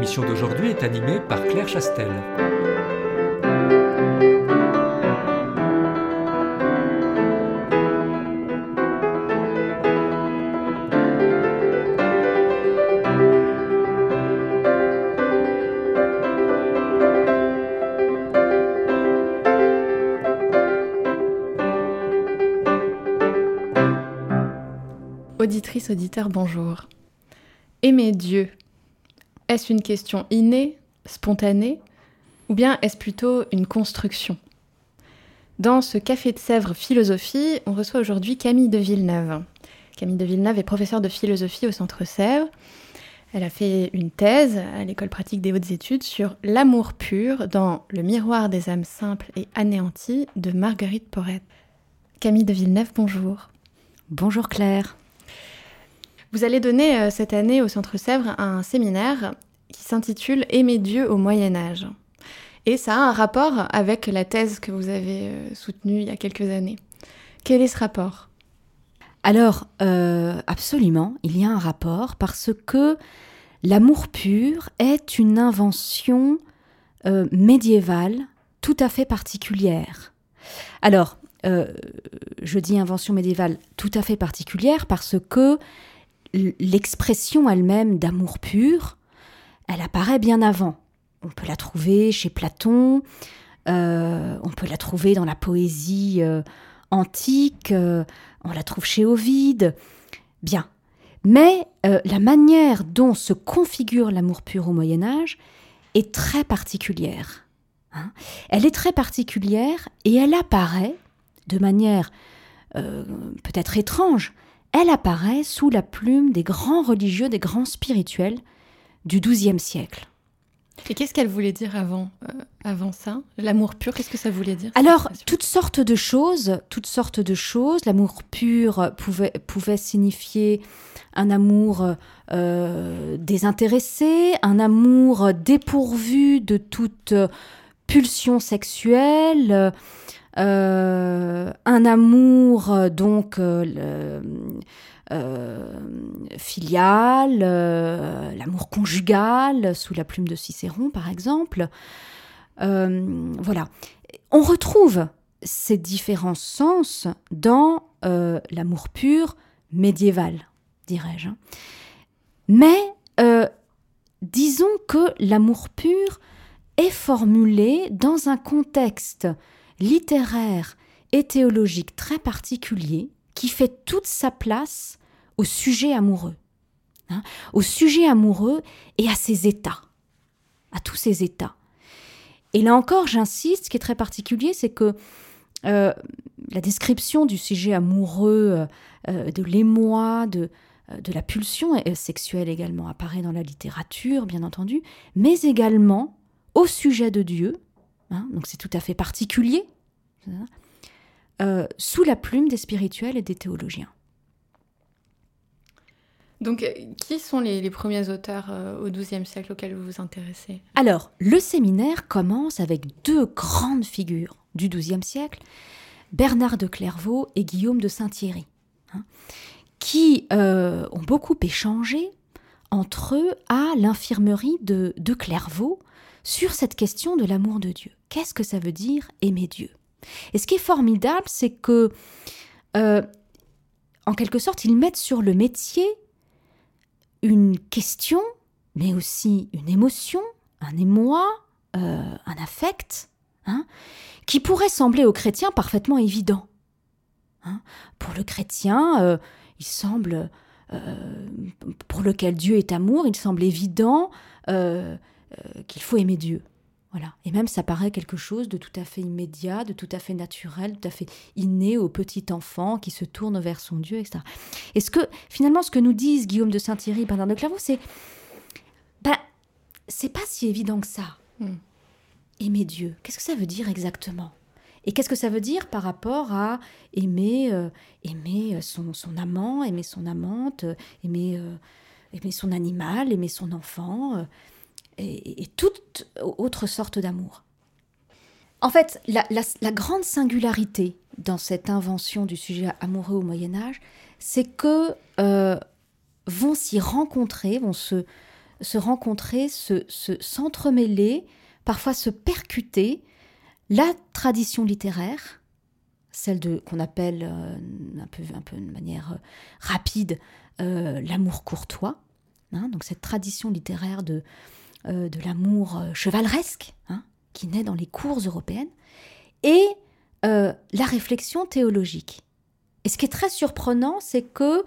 L'émission d'aujourd'hui est animée par Claire Chastel. Auditrice, auditeur, bonjour. Aimer Dieu, est-ce une question innée, spontanée, ou bien est-ce plutôt une construction? Dans ce Café de Sèvres Philosophie, on reçoit aujourd'hui Camille de Villeneuve. Camille de Villeneuve est professeure de philosophie au Centre Sèvres. Elle a fait une thèse à l'École pratique des hautes études sur l'amour pur dans Le miroir des âmes simples et anéanties de Marguerite Porrette. Camille de Villeneuve, bonjour. Bonjour Claire. Vous allez donner euh, cette année au Centre Sèvres un séminaire qui s'intitule Aimer Dieu au Moyen Âge. Et ça a un rapport avec la thèse que vous avez euh, soutenue il y a quelques années. Quel est ce rapport? Alors, euh, absolument, il y a un rapport parce que l'amour pur est une invention médiévale tout à fait particulière. Alors, je dis invention médiévale tout à fait particulière parce que l'expression elle-même d'amour pur, elle apparaît bien avant. On peut la trouver chez Platon, euh, on peut la trouver dans la poésie euh, antique, euh, on la trouve chez Ovide. Bien. Mais la manière dont se configure l'amour pur au Moyen Âge est très particulière. Hein. elle est très particulière et elle apparaît de manière peut-être étrange, elle apparaît sous la plume des grands religieux, des grands spirituels du XIIe siècle. Et qu'est-ce qu'elle voulait dire avant, euh, avant ça? L'amour pur, qu'est-ce que ça voulait dire? Alors, toutes sortes de choses, toutes sortes de choses. L'amour pur pouvait, pouvait signifier un amour euh, désintéressé, un amour dépourvu de toute pulsion sexuelle, un amour euh, donc euh, filial, l'amour conjugal sous la plume de Cicéron par exemple. voilà, on retrouve ces différents sens dans l'amour pur médiéval, dirais-je. Mais disons que l'amour pur est formulé dans un contexte littéraire et théologique très particulier qui fait toute sa place au sujet amoureux. Hein, au sujet amoureux et à ses états. À tous ses états. Et là encore, j'insiste, ce qui est très particulier, c'est que euh, la description du sujet amoureux, euh, de l'émoi, de, euh, de la pulsion sexuelle également apparaît dans la littérature, bien entendu, mais également au sujet de Dieu, Hein, donc c'est tout à fait particulier, euh, sous la plume des spirituels et des théologiens. Donc, euh, qui sont les, premiers auteurs euh, au XIIe siècle auxquels vous vous intéressez? Alors, le séminaire commence avec deux grandes figures du XIIe siècle, Bernard de Clairvaux et Guillaume de Saint-Thierry, hein, qui ont beaucoup échangé entre eux à l'infirmerie de, de Clairvaux sur cette question de l'amour de Dieu. Qu'est-ce que ça veut dire aimer Dieu? Et ce qui est formidable, c'est que, euh, en quelque sorte, ils mettent sur le métier une question, mais aussi une émotion, un émoi, euh, un affect, hein, qui pourrait sembler aux chrétiens parfaitement évident. Hein. Pour le chrétien, euh, il semble, pour lequel Dieu est amour, il semble évident qu'il faut aimer Dieu. Voilà. Et même ça paraît quelque chose de tout à fait immédiat, de tout à fait naturel, tout à fait inné au petit enfant qui se tourne vers son Dieu, etc. Et ce que, finalement, ce que nous disent Guillaume de Saint-Thierry, Bernard de Clairvaux, c'est ben, c'est pas si évident que ça. Hmm. Aimer Dieu, qu'est-ce que ça veut dire exactement? Et qu'est-ce que ça veut dire par rapport à aimer, euh, aimer son, son, amant, aimer son amante, aimer, euh, aimer son animal, aimer son enfant et, toute autre sorte d'amour. En fait, la, grande singularité dans cette invention du sujet amoureux au Moyen Âge, c'est que euh, vont s'y rencontrer, vont se, se rencontrer, se, s'entremêler, parfois se percuter la tradition littéraire, celle de qu'on appelle euh, un peu un peu de manière euh, rapide l'amour courtois, hein, donc cette tradition littéraire de euh, de l'amour euh, chevaleresque, hein, qui naît dans les cours européennes, et euh, la réflexion théologique. Et ce qui est très surprenant, c'est que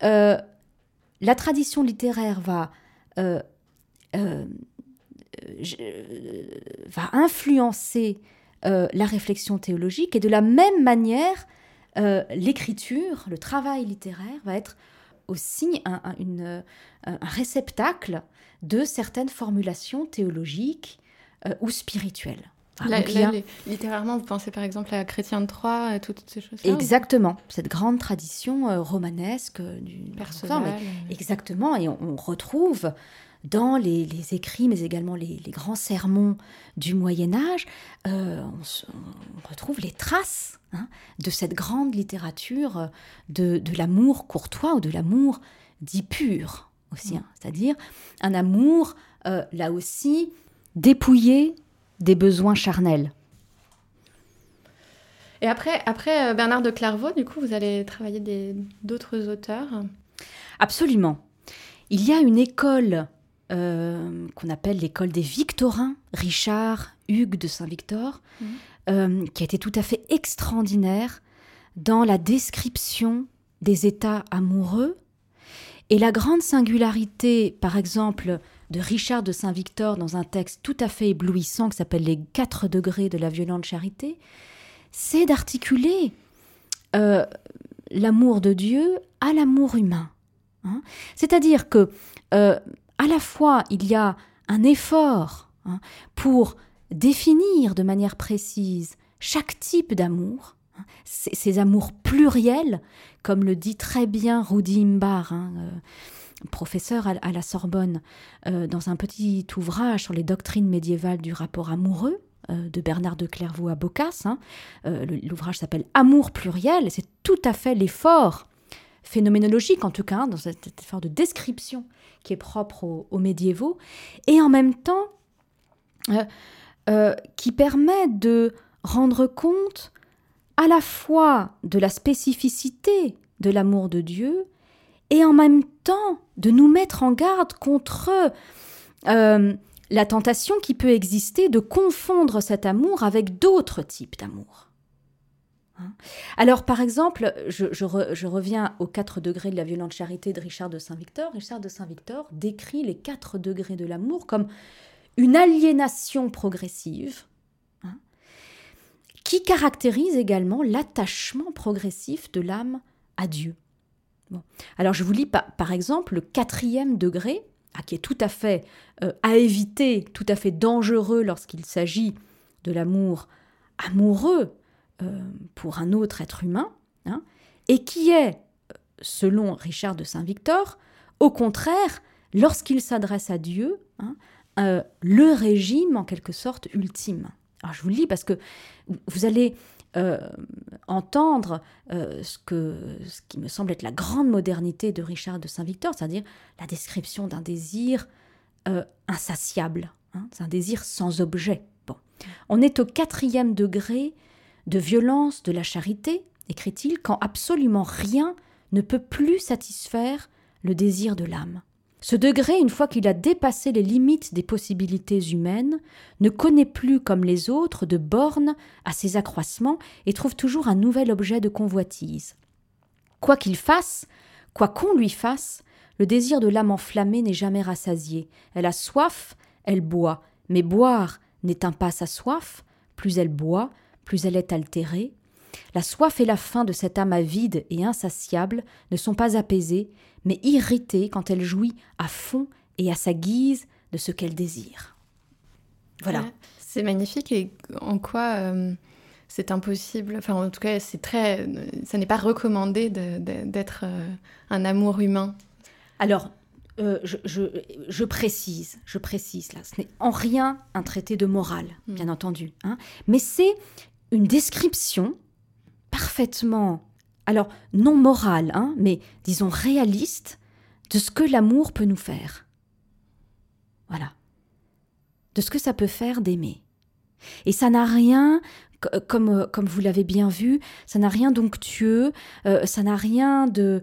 la tradition littéraire va, influencer la réflexion théologique, et de la même manière, l'écriture, le travail littéraire va être aussi un réceptacle de certaines formulations théologiques euh, ou spirituelles. littérairement, vous pensez par exemple à Chrétien de Troyes et toutes ces choses Exactement, cette grande tradition euh, romanesque du personnel. Exactement, et on, retrouve dans les, écrits, mais également les, grands sermons du Moyen Âge, euh, on, retrouve les traces hein, de cette grande littérature de, de l'amour courtois ou de l'amour dit pur aussi, hein. c'est-à-dire un amour, euh, là aussi, dépouillé des besoins charnels. Et après, après euh, Bernard de Clairvaux, du coup, vous allez travailler d'autres auteurs? Absolument. Il y a une école euh, qu'on appelle l'école des Victorins, Richard Hugues de Saint-Victor, mmh. qui a été tout à fait extraordinaire dans la description des états amoureux et la grande singularité, par exemple, de Richard de Saint-Victor dans un texte tout à fait éblouissant qui s'appelle Les quatre degrés de la violente charité, c'est d'articuler euh, l'amour de Dieu à l'amour humain. Hein. C'est-à-dire que euh, à la fois il y a un effort hein, pour définir de manière précise chaque type d'amour, hein, ces amours pluriels comme le dit très bien Rudi Imbar, hein, euh, professeur à, la Sorbonne, euh, dans un petit ouvrage sur les doctrines médiévales du rapport amoureux euh, de Bernard de Clairvaux à Boccace. Hein. L'ouvrage s'appelle Amour pluriel, c'est tout à fait l'effort phénoménologique, en tout cas, dans cet effort de description qui est propre aux, médiévaux, et en même temps qui permet de rendre compte à la fois de la spécificité de l'amour de Dieu et en même temps de nous mettre en garde contre euh, la tentation qui peut exister de confondre cet amour avec d'autres types d'amour. Hein? Alors, par exemple, je, reviens aux quatre degrés de la violente charité de Richard de Saint-Victor. Richard de Saint-Victor décrit les quatre degrés de l'amour comme une aliénation progressive qui caractérise également l'attachement progressif de l'âme à Dieu. Alors je vous lis par, exemple le quatrième degré, ah, qui est tout à fait euh, à éviter, tout à fait dangereux lorsqu'il s'agit de l'amour amoureux euh, pour un autre être humain, hein, et qui est, selon Richard de Saint-Victor, au contraire, lorsqu'il s'adresse à Dieu, hein, euh, le régime en quelque sorte ultime. Alors je vous le lis parce que vous allez euh, entendre euh, ce, qui me semble être la grande modernité de Richard de Saint-Victor, c'est-à-dire la description d'un désir euh, insatiable, hein, c'est un désir sans objet. On est au quatrième degré de violence de la charité, écrit-il, quand absolument rien ne peut plus satisfaire le désir de l'âme. Ce degré, une fois qu'il a dépassé les limites des possibilités humaines, ne connaît plus, comme les autres, de bornes à ses accroissements et trouve toujours un nouvel objet de convoitise. Quoi qu'il fasse, quoi qu'on lui fasse, le désir de l'âme enflammée n'est jamais rassasié. Elle a soif, elle boit, mais boire n'éteint pas sa soif, plus elle boit, plus elle est altérée. La soif et la faim de cette âme avide et insatiable ne sont pas apaisées, mais irritées quand elle jouit à fond et à sa guise de ce qu'elle désire. Voilà. c'est magnifique et en quoi euh, c'est impossible, enfin en tout cas c'est très, ça n'est pas recommandé d'être euh, un amour humain. Alors euh, je, précise, je précise là, ce n'est en rien un traité de morale, hmm. bien entendu, hein, mais c'est une description parfaitement, alors non morale, hein, mais disons réaliste, de ce que l'amour peut nous faire. Voilà. De ce que ça peut faire d'aimer. Et ça n'a rien, comme, comme vous l'avez bien vu, ça n'a rien d'onctueux, euh, ça n'a rien de,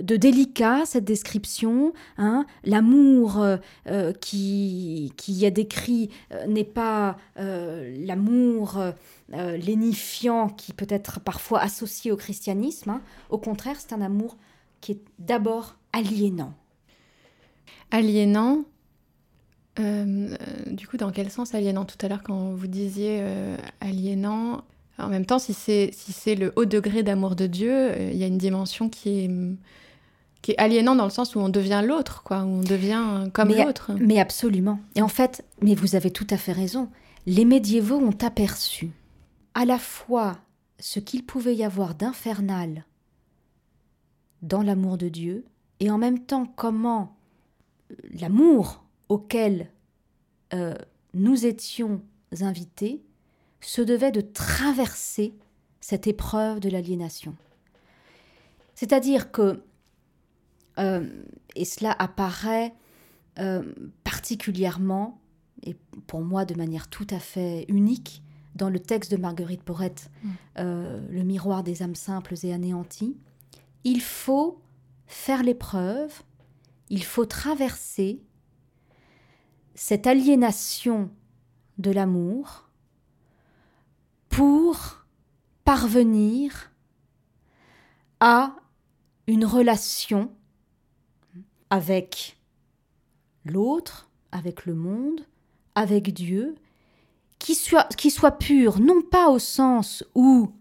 délicat, cette description. Hein. L'amour euh, euh, qui, qui est décrit n'est pas l'amour lénifiant qui peut être parfois associé au christianisme. Hein. Au contraire, c'est un amour qui est d'abord aliénant. Aliénant, euh, du coup, dans quel sens aliénant Tout à l'heure, quand vous disiez euh, aliénant, en même temps, si c'est si c'est le haut degré d'amour de Dieu, euh, il y a une dimension qui est qui est aliénant dans le sens où on devient l'autre, quoi, où on devient comme l'autre. Mais absolument. Et en fait, mais vous avez tout à fait raison. Les médiévaux ont aperçu à la fois ce qu'il pouvait y avoir d'infernal dans l'amour de Dieu, et en même temps comment l'amour auquel euh, nous étions invités se devait de traverser cette épreuve de l'aliénation. C'est-à-dire que, euh, et cela apparaît euh, particulièrement, et pour moi de manière tout à fait unique, dans le texte de Marguerite Porrette, mm. Le miroir des âmes simples et anéanties, il faut faire l'épreuve, il faut traverser cette aliénation de l'amour pour parvenir à une relation avec l'autre, avec le monde, avec Dieu, qui soit, qui pure, non pas au sens où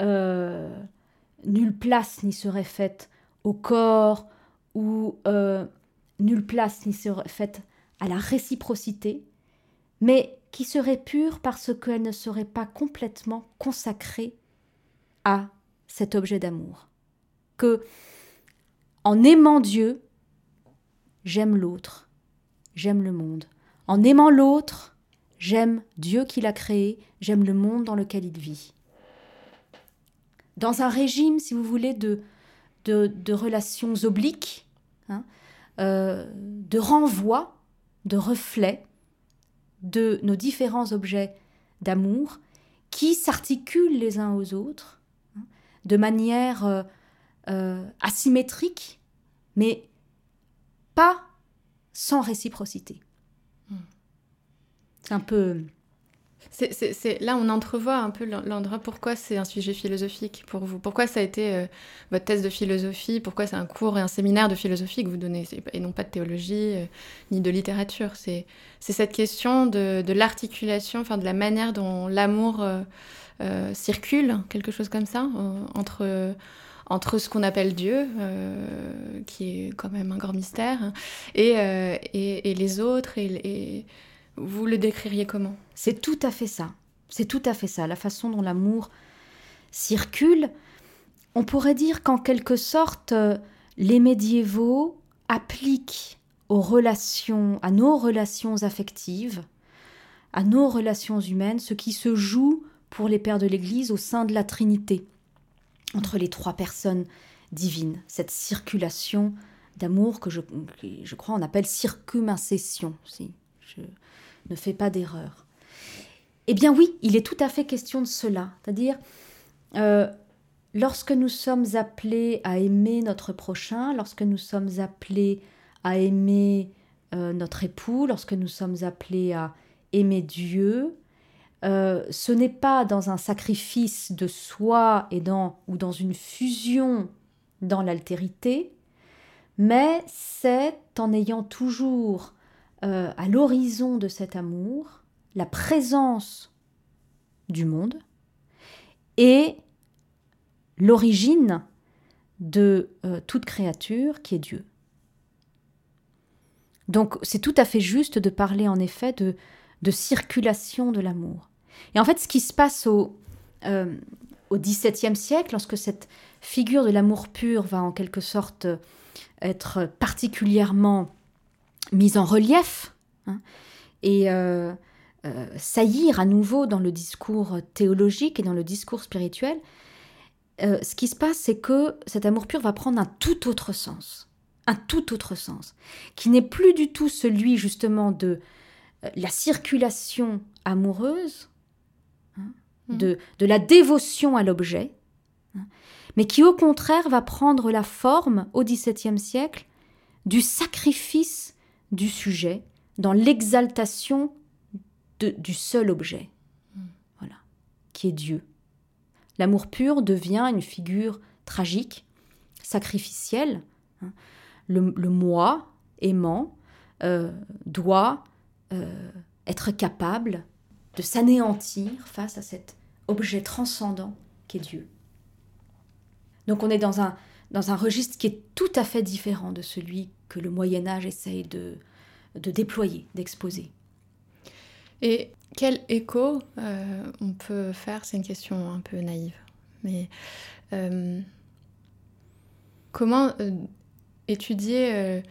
euh, nulle place n'y serait faite au corps, ou euh, nulle place n'y serait faite à la réciprocité, mais qui serait pure parce qu'elle ne serait pas complètement consacrée à cet objet d'amour. Que, en aimant Dieu, j'aime l'autre, j'aime le monde. En aimant l'autre, j'aime Dieu qui l'a créé, j'aime le monde dans lequel il vit. Dans un régime, si vous voulez, de, de, relations obliques, hein, euh, de renvoi, de reflets de nos différents objets d'amour qui s'articulent les uns aux autres hein, de manière euh, euh, asymétrique, mais pas sans réciprocité. Hmm. C'est un peu là, on entrevoit un peu l'endroit pourquoi c'est un sujet philosophique pour vous? Pourquoi ça a été euh, votre thèse de philosophie? Pourquoi c'est un cours et un séminaire de philosophie que vous donnez? Et non pas de théologie euh, ni de littérature. C'est, cette question de, l'articulation, de la manière dont l'amour euh, circule, quelque chose comme ça, entre ce qu'on appelle Dieu, qui est quand même un grand mystère, et, et, les autres, et, vous le décririez comment? C'est tout à fait ça. C'est tout à fait ça. La façon dont l'amour circule. On pourrait dire qu'en quelque sorte, euh, les médiévaux appliquent aux relations, à nos relations affectives, à nos relations humaines, ce qui se joue pour les pères de l'Église au sein de la Trinité, entre les trois personnes divines, cette circulation d'amour que je, je, crois on appelle circumincession, si ne fais pas d'erreur. Eh bien oui, il est tout à fait question de cela. C'est-à-dire, euh, lorsque nous sommes appelés à aimer notre prochain, lorsque nous sommes appelés à aimer euh, notre époux, lorsque nous sommes appelés à aimer Dieu, euh, ce n'est pas dans un sacrifice de soi et dans, ou dans une fusion dans l'altérité, mais c'est en ayant toujours euh, à l'horizon de cet amour la présence du monde et l'origine de euh, toute créature qui est Dieu. Donc c'est tout à fait juste de parler en effet de, de circulation de l'amour. Et en fait ce qui se passe au, euh, au XVIIe siècle, lorsque cette figure de l'amour pur va en quelque sorte être particulièrement mise en relief hein, et euh, euh, saillir à nouveau dans le discours théologique et dans le discours spirituel, euh, ce qui se passe, c'est que cet amour pur va prendre un tout autre sens, un tout autre sens, qui n'est plus du tout celui justement de la circulation amoureuse, hein, mmh. de, de, la dévotion à l'objet, hein, mais qui au contraire va prendre la forme au XVIIe siècle du sacrifice du sujet dans l'exaltation du seul objet, voilà, qui est Dieu. L'amour pur devient une figure tragique, sacrificielle. Hein. Le, moi aimant euh, doit euh, être capable de s'anéantir face à cet objet transcendant qu'est Dieu. Donc on est dans un, dans un registre qui est tout à fait différent de celui que le Moyen Âge essaye de, de déployer, d'exposer. Et quel écho euh, on peut faire? C'est une question un peu naïve, mais euh, comment euh, étudier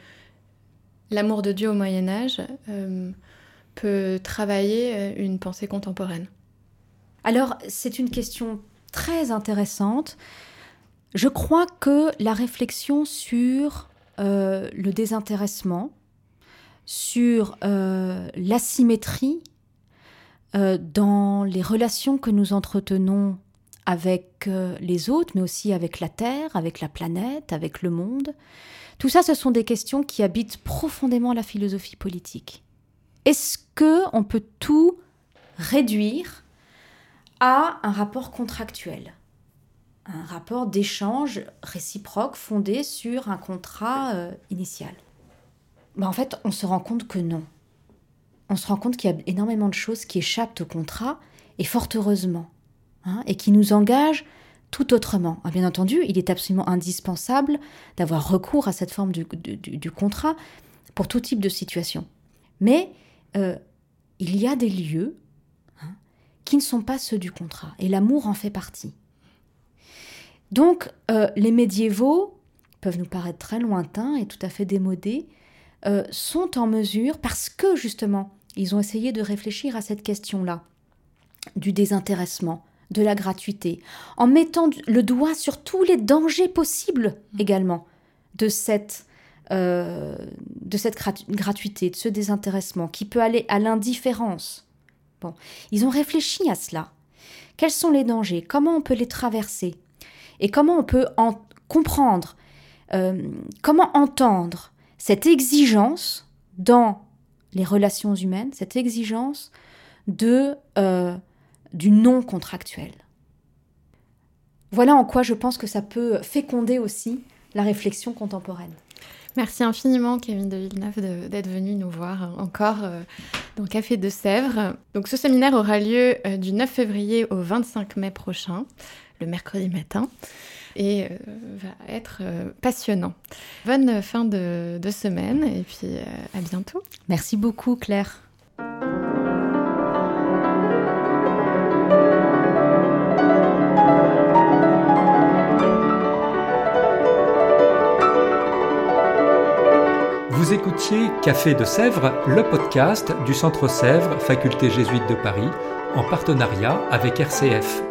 l'amour de Dieu au Moyen Âge peut travailler une pensée contemporaine? Alors c'est une question très intéressante. Je crois que la réflexion sur le désintéressement, sur l'asymétrie euh, dans les relations que nous entretenons avec euh, les autres, mais aussi avec la Terre, avec la planète, avec le monde. Tout ça, ce sont des questions qui habitent profondément la philosophie politique. Est-ce que on peut tout réduire à un rapport contractuel, un rapport d'échange réciproque fondé sur un contrat euh, initial ben, En fait, on se rend compte que non on se rend compte qu'il y a énormément de choses qui échappent au contrat, et fort heureusement, hein, et qui nous engagent tout autrement. Ah, bien entendu, il est absolument indispensable d'avoir recours à cette forme du, contrat pour tout type de situation. Mais euh, il y a des lieux hein, qui ne sont pas ceux du contrat, et l'amour en fait partie. Donc, euh, les médiévaux peuvent nous paraître très lointains et tout à fait démodés, euh, sont en mesure, parce que justement, ils ont essayé de réfléchir à cette question-là, du désintéressement, de la gratuité, en mettant le doigt sur tous les dangers possibles mmh. également de cette, euh, de cette gratuité, de ce désintéressement, qui peut aller à l'indifférence. Bon, ils ont réfléchi à cela. Quels sont les dangers? Comment on peut les traverser? Et comment on peut en comprendre euh, Comment entendre cette exigence dans les relations humaines, cette exigence de, euh, du non contractuel. Voilà en quoi je pense que ça peut féconder aussi la réflexion contemporaine. Merci infiniment, Kevin de Villeneuve, d'être venu nous voir encore euh, dans Café de Sèvres. Donc, ce séminaire aura lieu du 9 février au 25 mai prochain, le mercredi matin et euh, va être euh, passionnant. Bonne fin de, semaine et puis euh, à bientôt. Merci beaucoup Claire. Vous écoutiez Café de Sèvres, le podcast du Centre Sèvres, Faculté jésuite de Paris, en partenariat avec RCF.